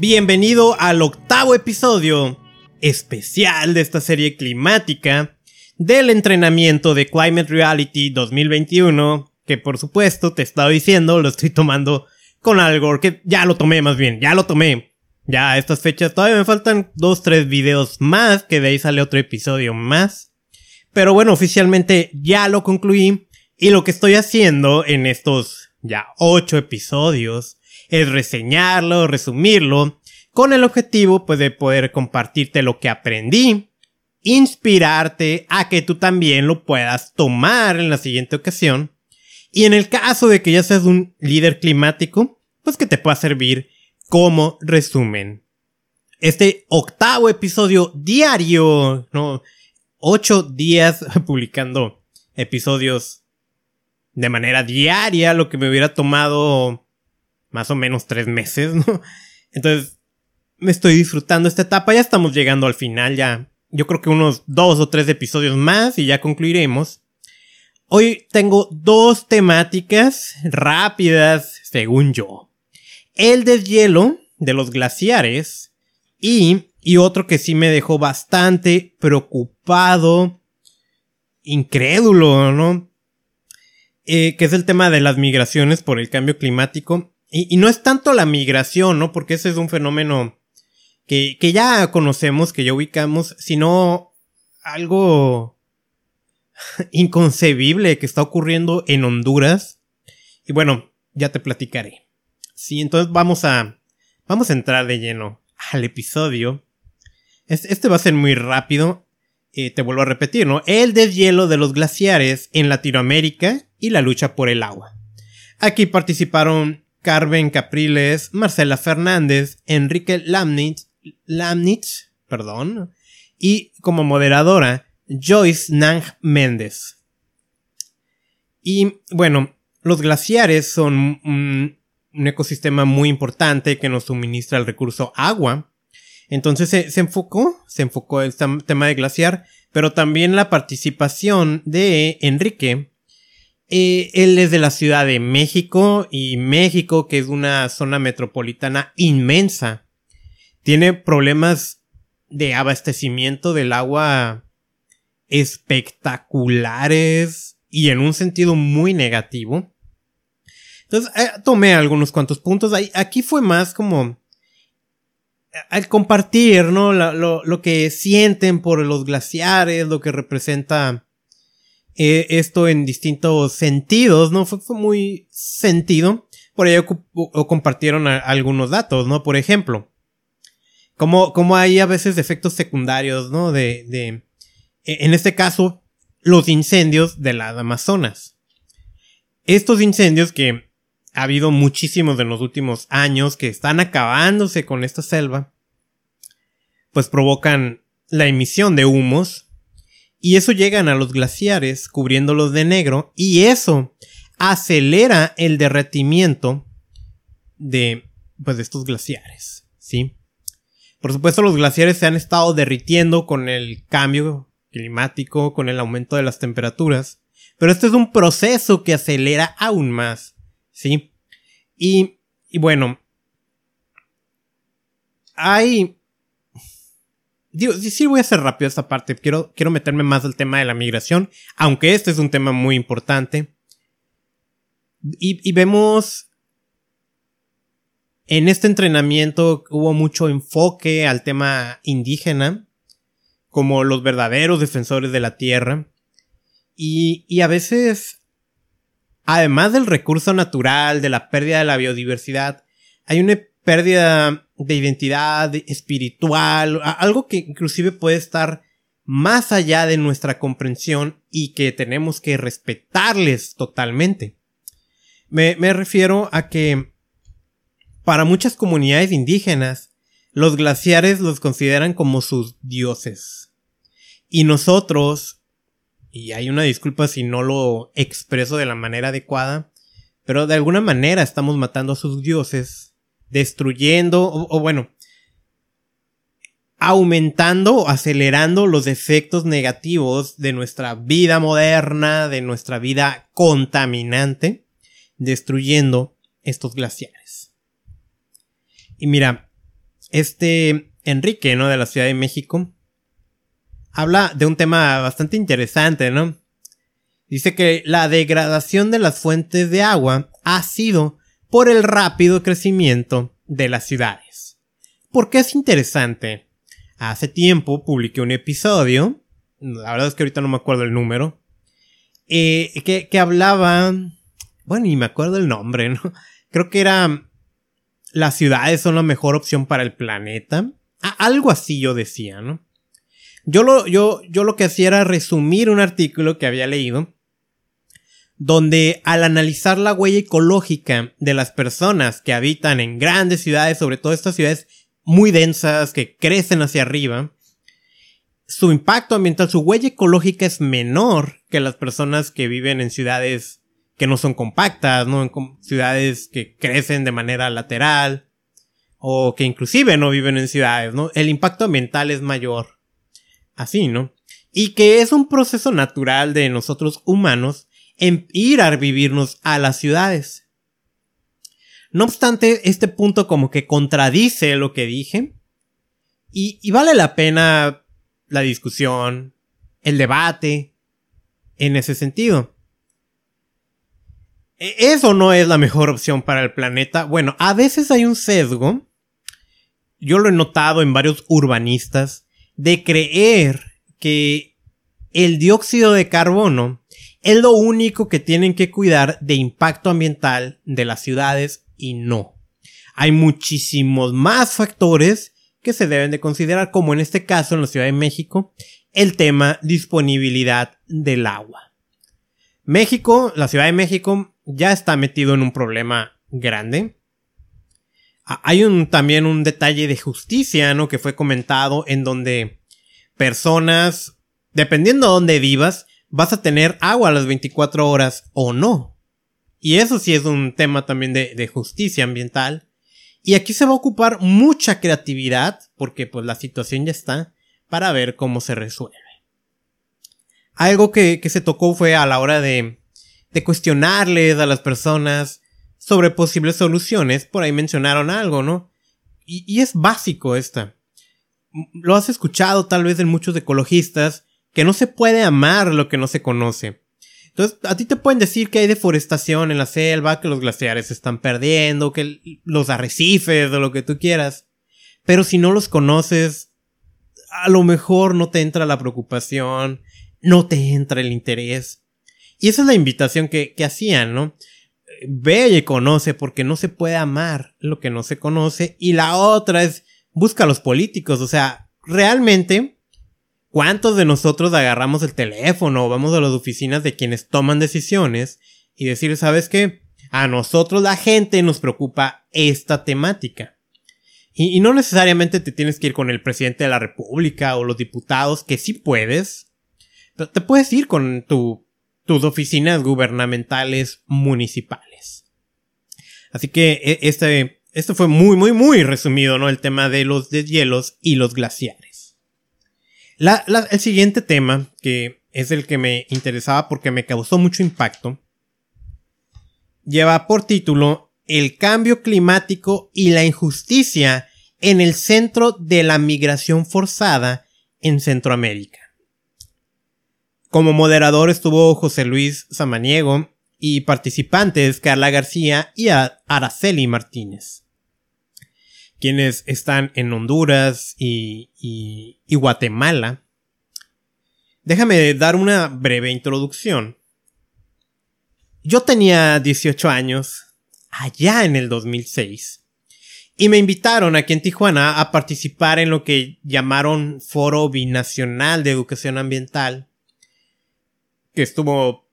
Bienvenido al octavo episodio especial de esta serie climática del entrenamiento de Climate Reality 2021, que por supuesto te estaba diciendo, lo estoy tomando con algo, que ya lo tomé más bien, ya lo tomé. Ya a estas fechas todavía me faltan dos, tres videos más, que de ahí sale otro episodio más. Pero bueno, oficialmente ya lo concluí y lo que estoy haciendo en estos ya ocho episodios es reseñarlo, resumirlo, con el objetivo pues de poder compartirte lo que aprendí, inspirarte a que tú también lo puedas tomar en la siguiente ocasión, y en el caso de que ya seas un líder climático, pues que te pueda servir como resumen. Este octavo episodio diario, ¿no? Ocho días publicando episodios de manera diaria, lo que me hubiera tomado más o menos tres meses, ¿no? Entonces, me estoy disfrutando esta etapa, ya estamos llegando al final, ya yo creo que unos dos o tres episodios más y ya concluiremos. Hoy tengo dos temáticas rápidas, según yo. El deshielo de los glaciares y, y otro que sí me dejó bastante preocupado, incrédulo, ¿no? Eh, que es el tema de las migraciones por el cambio climático y, no es tanto la migración, ¿no? Porque ese es un fenómeno que, que ya conocemos, que ya ubicamos, sino algo inconcebible que está ocurriendo en Honduras. Y bueno, ya te platicaré. Sí, entonces vamos a, vamos a entrar de lleno al episodio. Este, va a ser muy rápido. Eh, te vuelvo a repetir, ¿no? El deshielo de los glaciares en Latinoamérica y la lucha por el agua. Aquí participaron Carmen Capriles, Marcela Fernández, Enrique Lamnitz, Lamnitz, perdón, y como moderadora, Joyce Nang Méndez. Y bueno, los glaciares son un, ecosistema muy importante que nos suministra el recurso agua. Entonces se, se enfocó, se enfocó el tema de glaciar, pero también la participación de Enrique eh, él es de la Ciudad de México y México, que es una zona metropolitana inmensa, tiene problemas de abastecimiento del agua espectaculares y en un sentido muy negativo. Entonces, eh, tomé algunos cuantos puntos. Aquí fue más como al compartir, ¿no? Lo, que sienten por los glaciares, lo que representa eh, esto en distintos sentidos, ¿no? Fue, muy sentido. Por ello compartieron algunos datos, ¿no? Por ejemplo, como, como hay a veces efectos secundarios, ¿no? De, de, e, en este caso, los incendios de las Amazonas. Estos incendios que ha habido muchísimos en los últimos años que están acabándose con esta selva, pues provocan la emisión de humos y eso llegan a los glaciares cubriéndolos de negro y eso acelera el derretimiento de, pues, de estos glaciares, ¿sí? Por supuesto los glaciares se han estado derritiendo con el cambio climático, con el aumento de las temperaturas, pero este es un proceso que acelera aún más, ¿sí? Y, y bueno, hay Digo, sí, voy a hacer rápido esta parte. Quiero, quiero meterme más al tema de la migración, aunque este es un tema muy importante. Y, y vemos en este entrenamiento hubo mucho enfoque al tema indígena, como los verdaderos defensores de la tierra. Y, y a veces, además del recurso natural, de la pérdida de la biodiversidad, hay una pérdida de identidad espiritual, algo que inclusive puede estar más allá de nuestra comprensión y que tenemos que respetarles totalmente. Me, refiero a que para muchas comunidades indígenas, los glaciares los consideran como sus dioses. Y nosotros, y hay una disculpa si no lo expreso de la manera adecuada, pero de alguna manera estamos matando a sus dioses destruyendo, o, bueno, aumentando o acelerando los efectos negativos de nuestra vida moderna, de nuestra vida contaminante, destruyendo estos glaciares. Y mira, este Enrique, ¿no? De la Ciudad de México, habla de un tema bastante interesante, ¿no? Dice que la degradación de las fuentes de agua ha sido por el rápido crecimiento de las ciudades. ¿Por qué es interesante? Hace tiempo publiqué un episodio, la verdad es que ahorita no me acuerdo el número, eh, que, que hablaba, bueno, y me acuerdo el nombre, ¿no? Creo que era las ciudades son la mejor opción para el planeta. algo así yo decía, ¿no? Yo lo, yo, yo lo que hacía era resumir un artículo que había leído donde al analizar la huella ecológica de las personas que habitan en grandes ciudades, sobre todo estas ciudades muy densas que crecen hacia arriba, su impacto ambiental, su huella ecológica es menor que las personas que viven en ciudades que no son compactas, ¿no? En ciudades que crecen de manera lateral o que inclusive no viven en ciudades, ¿no? El impacto ambiental es mayor. Así, ¿no? Y que es un proceso natural de nosotros humanos en ir a vivirnos a las ciudades. No obstante, este punto como que contradice lo que dije. Y, vale la pena la discusión, el debate, en ese sentido. E, ¿Eso no es la mejor opción para el planeta? Bueno, a veces hay un sesgo, yo lo he notado en varios urbanistas, de creer que el dióxido de carbono es lo único que tienen que cuidar de impacto ambiental de las ciudades y no. Hay muchísimos más factores que se deben de considerar, como en este caso en la Ciudad de México, el tema disponibilidad del agua. México, la Ciudad de México, ya está metido en un problema grande. Hay un, también un detalle de justicia, ¿no? Que fue comentado en donde personas, dependiendo de dónde vivas, vas a tener agua a las 24 horas o no. Y eso sí es un tema también de, justicia ambiental. Y aquí se va a ocupar mucha creatividad, porque pues la situación ya está, para ver cómo se resuelve. Algo que, se tocó fue a la hora de, cuestionarles a las personas sobre posibles soluciones. Por ahí mencionaron algo, ¿no? Y es básico esta. Lo has escuchado tal vez en muchos ecologistas que no se puede amar lo que no se conoce. Entonces, a ti te pueden decir que hay deforestación en la selva, que los glaciares se están perdiendo, que los arrecifes o lo que tú quieras. Pero si no los conoces, a lo mejor no te entra la preocupación, no te entra el interés. Y esa es la invitación que, que hacían, ¿no? Ve y conoce porque no se puede amar lo que no se conoce. Y la otra es, busca a los políticos. O sea, realmente ¿Cuántos de nosotros agarramos el teléfono o vamos a las oficinas de quienes toman decisiones y decir, ¿sabes qué? A nosotros la gente nos preocupa esta temática. Y, no necesariamente te tienes que ir con el presidente de la república o los diputados, que sí puedes. Pero te puedes ir con tu, tus oficinas gubernamentales municipales. Así que e, este, esto fue muy, muy, muy resumido, ¿no? El tema de los deshielos y los glaciares el siguiente tema, que es el que me interesaba porque me causó mucho impacto, lleva por título El cambio climático y la injusticia en el centro de la migración forzada en Centroamérica. Como moderador estuvo José Luis Samaniego y participantes Carla García y Araceli Martínez quienes están en Honduras y, Guatemala. Déjame dar una breve introducción. Yo tenía 18 años, allá en el 2006, y me invitaron aquí en Tijuana a participar en lo que llamaron Foro Binacional de Educación Ambiental, que estuvo...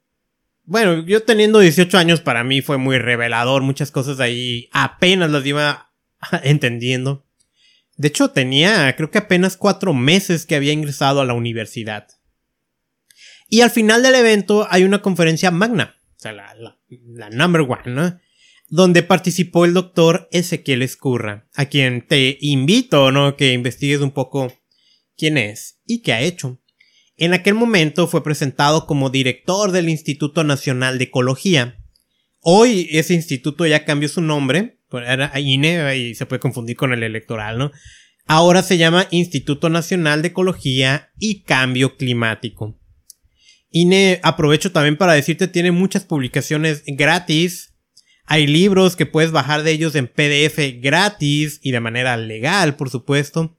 Bueno, yo teniendo 18 años para mí fue muy revelador, muchas cosas ahí apenas las iba entendiendo. De hecho, tenía creo que apenas cuatro meses que había ingresado a la universidad. Y al final del evento hay una conferencia magna, o sea, la, la, number one, ¿no? Donde participó el doctor Ezequiel Escurra, a quien te invito, ¿no? Que investigues un poco quién es y qué ha hecho. En aquel momento fue presentado como director del Instituto Nacional de Ecología. Hoy ese instituto ya cambió su nombre era INE y se puede confundir con el electoral, ¿no? Ahora se llama Instituto Nacional de Ecología y Cambio Climático. INE, aprovecho también para decirte, tiene muchas publicaciones gratis. Hay libros que puedes bajar de ellos en PDF gratis y de manera legal, por supuesto.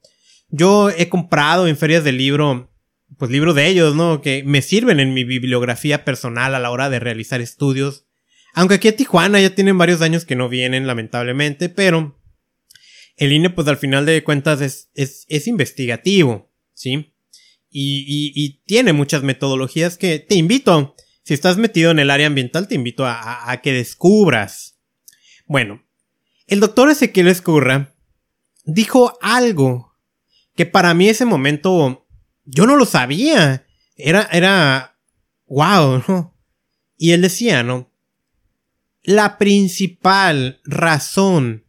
Yo he comprado en ferias de libro, pues libros de ellos, ¿no? Que me sirven en mi bibliografía personal a la hora de realizar estudios. Aunque aquí a Tijuana ya tienen varios años que no vienen, lamentablemente, pero el INE, pues al final de cuentas es, es, investigativo, ¿sí? Y, y, tiene muchas metodologías que te invito, si estás metido en el área ambiental, te invito a, a que descubras. Bueno, el doctor Ezequiel Escurra dijo algo que para mí ese momento yo no lo sabía. Era, era, wow, ¿no? Y él decía, ¿no? La principal razón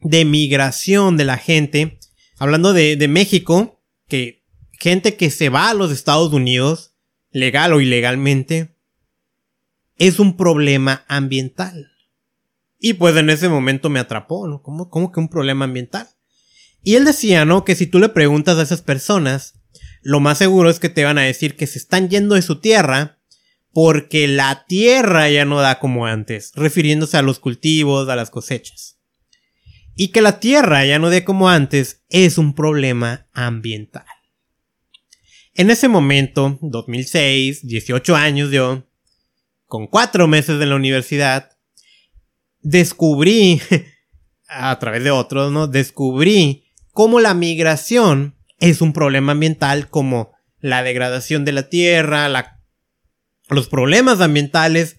de migración de la gente, hablando de, de México, que gente que se va a los Estados Unidos, legal o ilegalmente, es un problema ambiental. Y pues en ese momento me atrapó, ¿no? ¿Cómo, cómo que un problema ambiental? Y él decía, ¿no? Que si tú le preguntas a esas personas, lo más seguro es que te van a decir que se están yendo de su tierra porque la tierra ya no da como antes, refiriéndose a los cultivos, a las cosechas. Y que la tierra ya no dé como antes es un problema ambiental. En ese momento, 2006, 18 años yo, con cuatro meses de la universidad, descubrí, a través de otros, ¿no? Descubrí cómo la migración es un problema ambiental como la degradación de la tierra, los problemas ambientales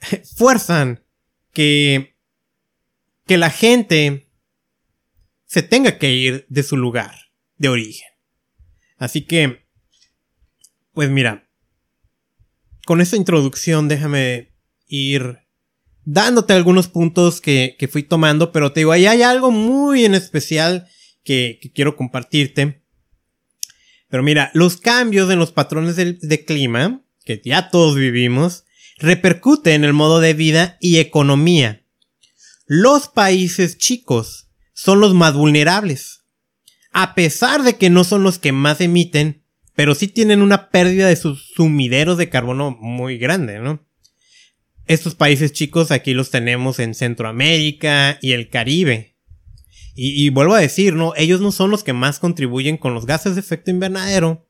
fuerzan que, que la gente se tenga que ir de su lugar de origen. Así que, pues mira, con esta introducción déjame ir dándote algunos puntos que, que fui tomando, pero te digo, ahí hay algo muy en especial que, quiero compartirte. Pero mira, los cambios en los patrones de, clima, que ya todos vivimos, repercuten en el modo de vida y economía. Los países chicos son los más vulnerables. A pesar de que no son los que más emiten, pero sí tienen una pérdida de sus sumideros de carbono muy grande, ¿no? Estos países chicos aquí los tenemos en Centroamérica y el Caribe. Y, vuelvo a decir, ¿no? Ellos no son los que más contribuyen con los gases de efecto invernadero,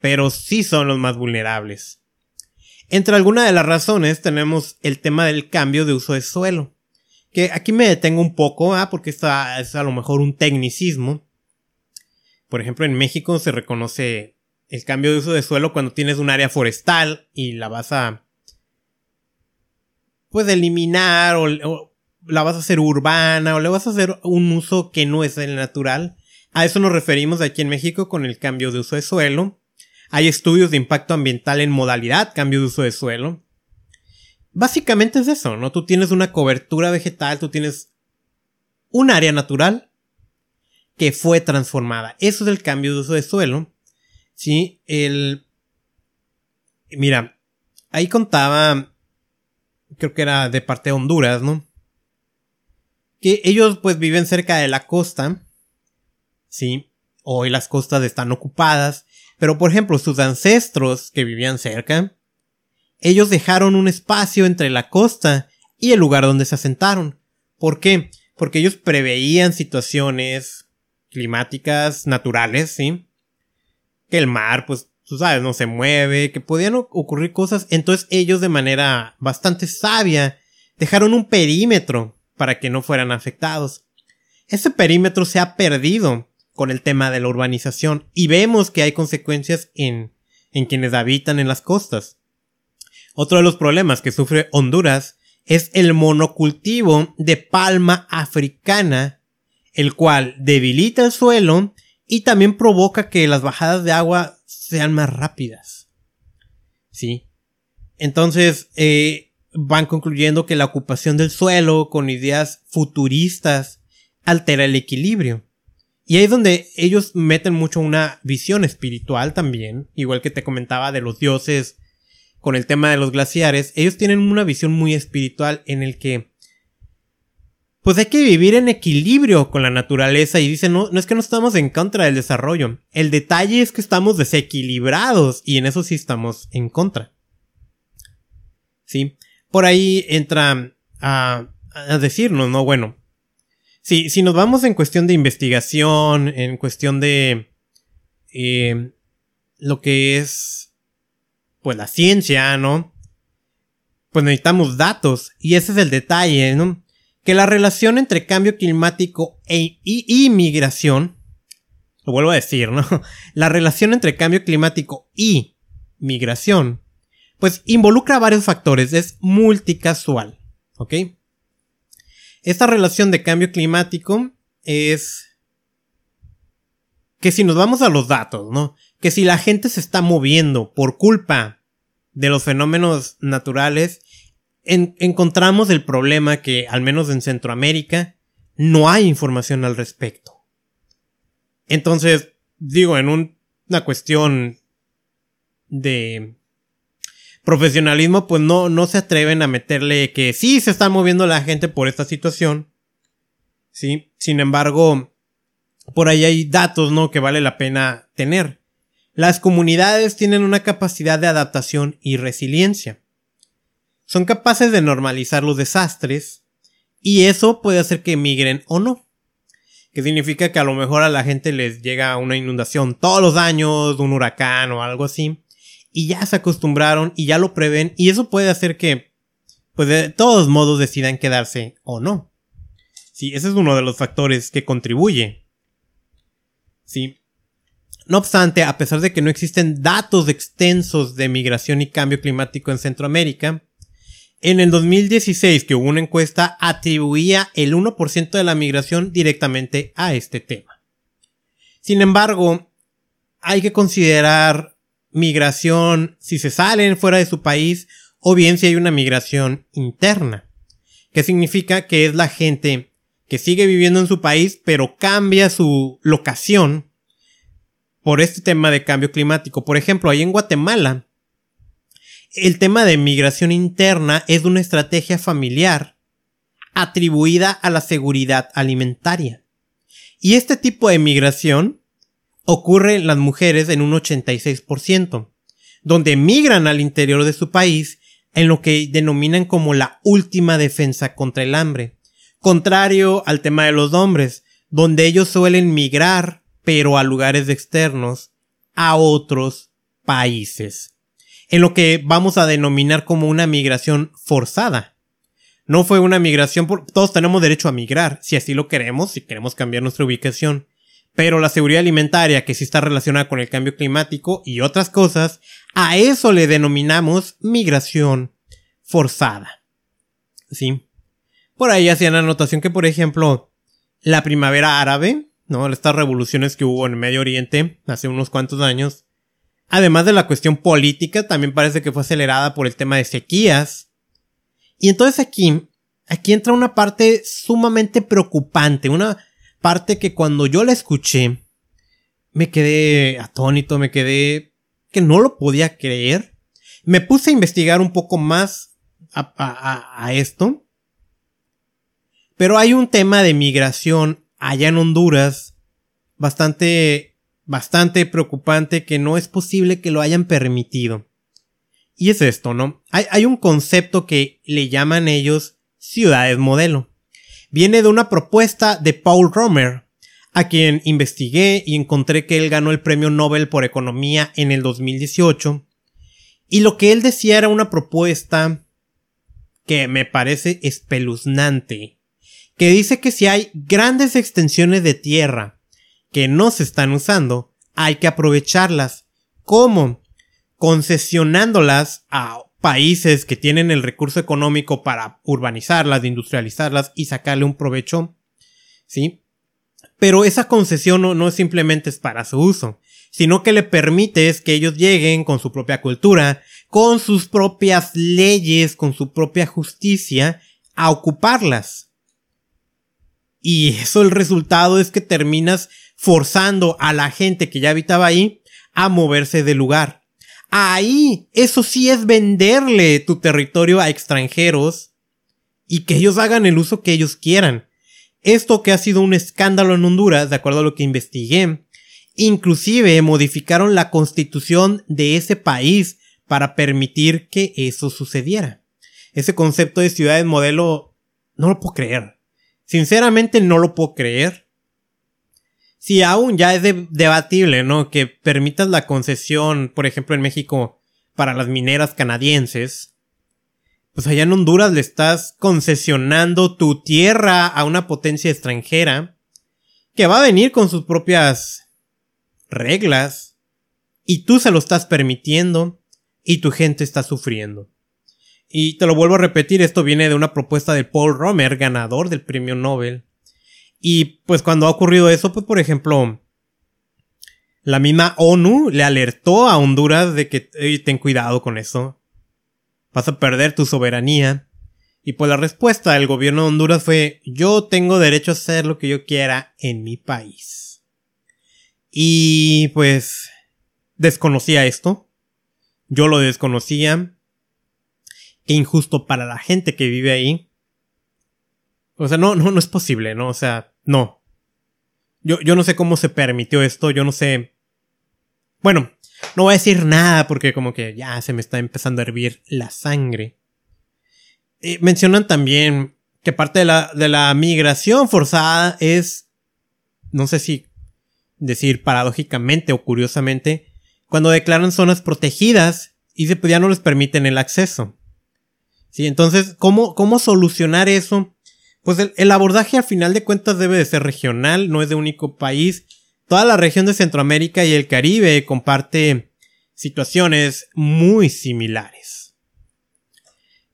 pero sí son los más vulnerables. Entre algunas de las razones tenemos el tema del cambio de uso de suelo. Que aquí me detengo un poco, ¿ah? porque esta es a lo mejor un tecnicismo. Por ejemplo, en México se reconoce el cambio de uso de suelo cuando tienes un área forestal y la vas a pues eliminar o, la vas a hacer urbana o le vas a hacer un uso que no es el natural. A eso nos referimos aquí en México con el cambio de uso de suelo. Hay estudios de impacto ambiental en modalidad cambio de uso de suelo. Básicamente es eso, ¿no? Tú tienes una cobertura vegetal, tú tienes un área natural que fue transformada. Eso es el cambio de uso de suelo. Sí, el... Mira, ahí contaba, creo que era de parte de Honduras, ¿no? que ellos pues viven cerca de la costa, sí, hoy las costas están ocupadas, pero por ejemplo sus ancestros que vivían cerca, ellos dejaron un espacio entre la costa y el lugar donde se asentaron. ¿Por qué? Porque ellos preveían situaciones climáticas naturales, ¿sí? Que el mar, pues, tú sabes, no se mueve, que podían ocurrir cosas. Entonces ellos de manera bastante sabia dejaron un perímetro para que no fueran afectados. Ese perímetro se ha perdido con el tema de la urbanización y vemos que hay consecuencias en, en quienes habitan en las costas. Otro de los problemas que sufre Honduras es el monocultivo de palma africana, el cual debilita el suelo y también provoca que las bajadas de agua sean más rápidas. ¿Sí? Entonces, eh, van concluyendo que la ocupación del suelo con ideas futuristas altera el equilibrio. Y ahí es donde ellos meten mucho una visión espiritual también, igual que te comentaba de los dioses con el tema de los glaciares, ellos tienen una visión muy espiritual en el que pues hay que vivir en equilibrio con la naturaleza y dice, no, no es que no estamos en contra del desarrollo. El detalle es que estamos desequilibrados y en eso sí estamos en contra. Sí. Por ahí entra a decirnos, ¿no? Bueno, si, si nos vamos en cuestión de investigación, en cuestión de eh, lo que es, pues la ciencia, ¿no? Pues necesitamos datos y ese es el detalle, ¿no? Que la relación entre cambio climático e inmigración, lo vuelvo a decir, ¿no? La relación entre cambio climático y migración, pues involucra varios factores, es multicasual, ¿ok? Esta relación de cambio climático es que si nos vamos a los datos, ¿no? Que si la gente se está moviendo por culpa de los fenómenos naturales, encontramos el problema que, al menos en Centroamérica, no hay información al respecto. Entonces, digo, en una cuestión de profesionalismo, pues no, no se atreven a meterle que sí se está moviendo la gente por esta situación. Sí, sin embargo, por ahí hay datos, ¿no? Que vale la pena tener. Las comunidades tienen una capacidad de adaptación y resiliencia. Son capaces de normalizar los desastres y eso puede hacer que emigren o no. Que significa que a lo mejor a la gente les llega una inundación todos los años, un huracán o algo así y ya se acostumbraron y ya lo prevén y eso puede hacer que, pues de todos modos decidan quedarse o no. Sí, ese es uno de los factores que contribuye. Sí. No obstante, a pesar de que no existen datos extensos de migración y cambio climático en Centroamérica, en el 2016 que hubo una encuesta atribuía el 1% de la migración directamente a este tema. Sin embargo, hay que considerar migración si se salen fuera de su país o bien si hay una migración interna. Que significa que es la gente que sigue viviendo en su país pero cambia su locación por este tema de cambio climático. Por ejemplo, ahí en Guatemala, el tema de migración interna es una estrategia familiar atribuida a la seguridad alimentaria. Y este tipo de migración ocurre en las mujeres en un 86%, donde migran al interior de su país en lo que denominan como la última defensa contra el hambre, contrario al tema de los hombres, donde ellos suelen migrar, pero a lugares externos, a otros países, en lo que vamos a denominar como una migración forzada. No fue una migración, por, todos tenemos derecho a migrar, si así lo queremos, si queremos cambiar nuestra ubicación, pero la seguridad alimentaria, que sí está relacionada con el cambio climático y otras cosas, a eso le denominamos migración forzada. ¿Sí? Por ahí hacían anotación que, por ejemplo, la primavera árabe, ¿no? Estas revoluciones que hubo en el Medio Oriente hace unos cuantos años, además de la cuestión política, también parece que fue acelerada por el tema de sequías. Y entonces aquí, aquí entra una parte sumamente preocupante, una Parte que cuando yo la escuché, me quedé atónito, me quedé que no lo podía creer. Me puse a investigar un poco más a, esto. Pero hay un tema de migración allá en Honduras bastante, bastante preocupante que no es posible que lo hayan permitido. Y es esto, ¿no? Hay, hay un concepto que le llaman ellos ciudades modelo viene de una propuesta de Paul Romer, a quien investigué y encontré que él ganó el premio Nobel por Economía en el 2018. Y lo que él decía era una propuesta que me parece espeluznante, que dice que si hay grandes extensiones de tierra que no se están usando, hay que aprovecharlas. ¿Cómo? Concesionándolas a países que tienen el recurso económico para urbanizarlas, industrializarlas y sacarle un provecho, ¿sí? Pero esa concesión no, es simplemente es para su uso, sino que le permites que ellos lleguen con su propia cultura, con sus propias leyes, con su propia justicia, a ocuparlas. Y eso el resultado es que terminas forzando a la gente que ya habitaba ahí a moverse del lugar. Ahí, eso sí es venderle tu territorio a extranjeros y que ellos hagan el uso que ellos quieran. Esto que ha sido un escándalo en Honduras, de acuerdo a lo que investigué, inclusive modificaron la constitución de ese país para permitir que eso sucediera. Ese concepto de ciudades modelo no lo puedo creer. Sinceramente no lo puedo creer. Si aún ya es debatible, ¿no? Que permitas la concesión, por ejemplo, en México, para las mineras canadienses. Pues allá en Honduras le estás concesionando tu tierra a una potencia extranjera que va a venir con sus propias reglas y tú se lo estás permitiendo y tu gente está sufriendo. Y te lo vuelvo a repetir, esto viene de una propuesta de Paul Romer, ganador del premio Nobel. Y pues cuando ha ocurrido eso, pues por ejemplo, la misma ONU le alertó a Honduras de que ten cuidado con eso. Vas a perder tu soberanía. Y pues la respuesta del gobierno de Honduras fue yo tengo derecho a hacer lo que yo quiera en mi país. Y pues desconocía esto. Yo lo desconocía. Qué injusto para la gente que vive ahí. O sea, no, no, no es posible, ¿no? O sea, no. Yo, yo no sé cómo se permitió esto, yo no sé. Bueno, no voy a decir nada porque como que ya se me está empezando a hervir la sangre. Eh, mencionan también que parte de la, de la migración forzada es, no sé si decir paradójicamente o curiosamente, cuando declaran zonas protegidas y se, ya no les permiten el acceso. Sí, entonces, ¿cómo, cómo solucionar eso? Pues el, abordaje al final de cuentas debe de ser regional, no es de único país. Toda la región de Centroamérica y el Caribe comparte situaciones muy similares.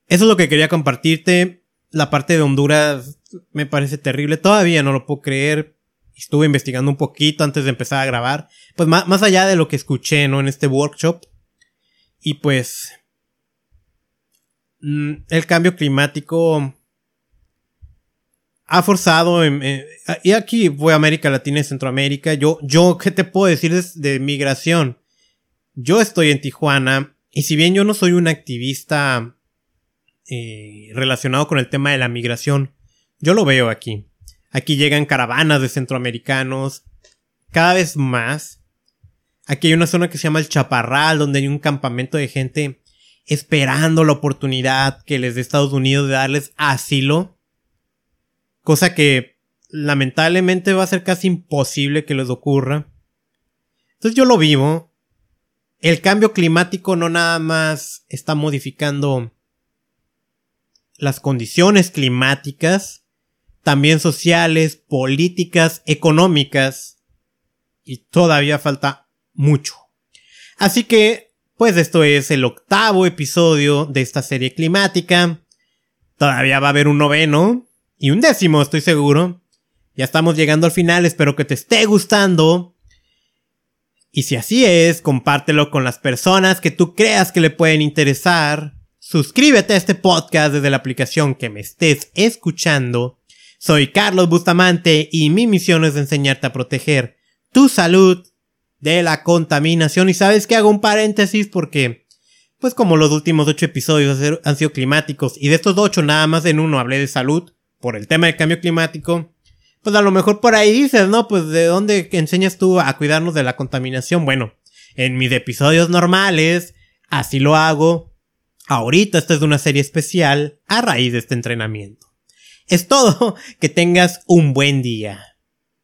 Eso es lo que quería compartirte. La parte de Honduras me parece terrible. Todavía no lo puedo creer. Estuve investigando un poquito antes de empezar a grabar. Pues más, más allá de lo que escuché, ¿no? En este workshop. Y pues Mm, el cambio climático ha forzado, y aquí fue América Latina y Centroamérica, yo, yo, ¿qué te puedo decir de, migración? Yo estoy en Tijuana, y si bien yo no soy un activista eh, relacionado con el tema de la migración, yo lo veo aquí. Aquí llegan caravanas de centroamericanos, cada vez más. Aquí hay una zona que se llama el Chaparral, donde hay un campamento de gente esperando la oportunidad que les dé Estados Unidos de darles asilo. Cosa que lamentablemente va a ser casi imposible que les ocurra. Entonces yo lo vivo. El cambio climático no nada más está modificando las condiciones climáticas, también sociales, políticas, económicas, y todavía falta mucho. Así que pues esto es el octavo episodio de esta serie climática. Todavía va a haber un noveno y un décimo, estoy seguro. Ya estamos llegando al final, espero que te esté gustando. Y si así es, compártelo con las personas que tú creas que le pueden interesar. Suscríbete a este podcast desde la aplicación que me estés escuchando. Soy Carlos Bustamante y mi misión es enseñarte a proteger tu salud de la contaminación. Y sabes que hago un paréntesis porque, pues como los últimos ocho episodios han sido climáticos y de estos ocho nada más en uno hablé de salud por el tema del cambio climático, pues a lo mejor por ahí dices, ¿no? Pues de dónde enseñas tú a cuidarnos de la contaminación. Bueno, en mis episodios normales, así lo hago. Ahorita esta es una serie especial a raíz de este entrenamiento. Es todo, que tengas un buen día.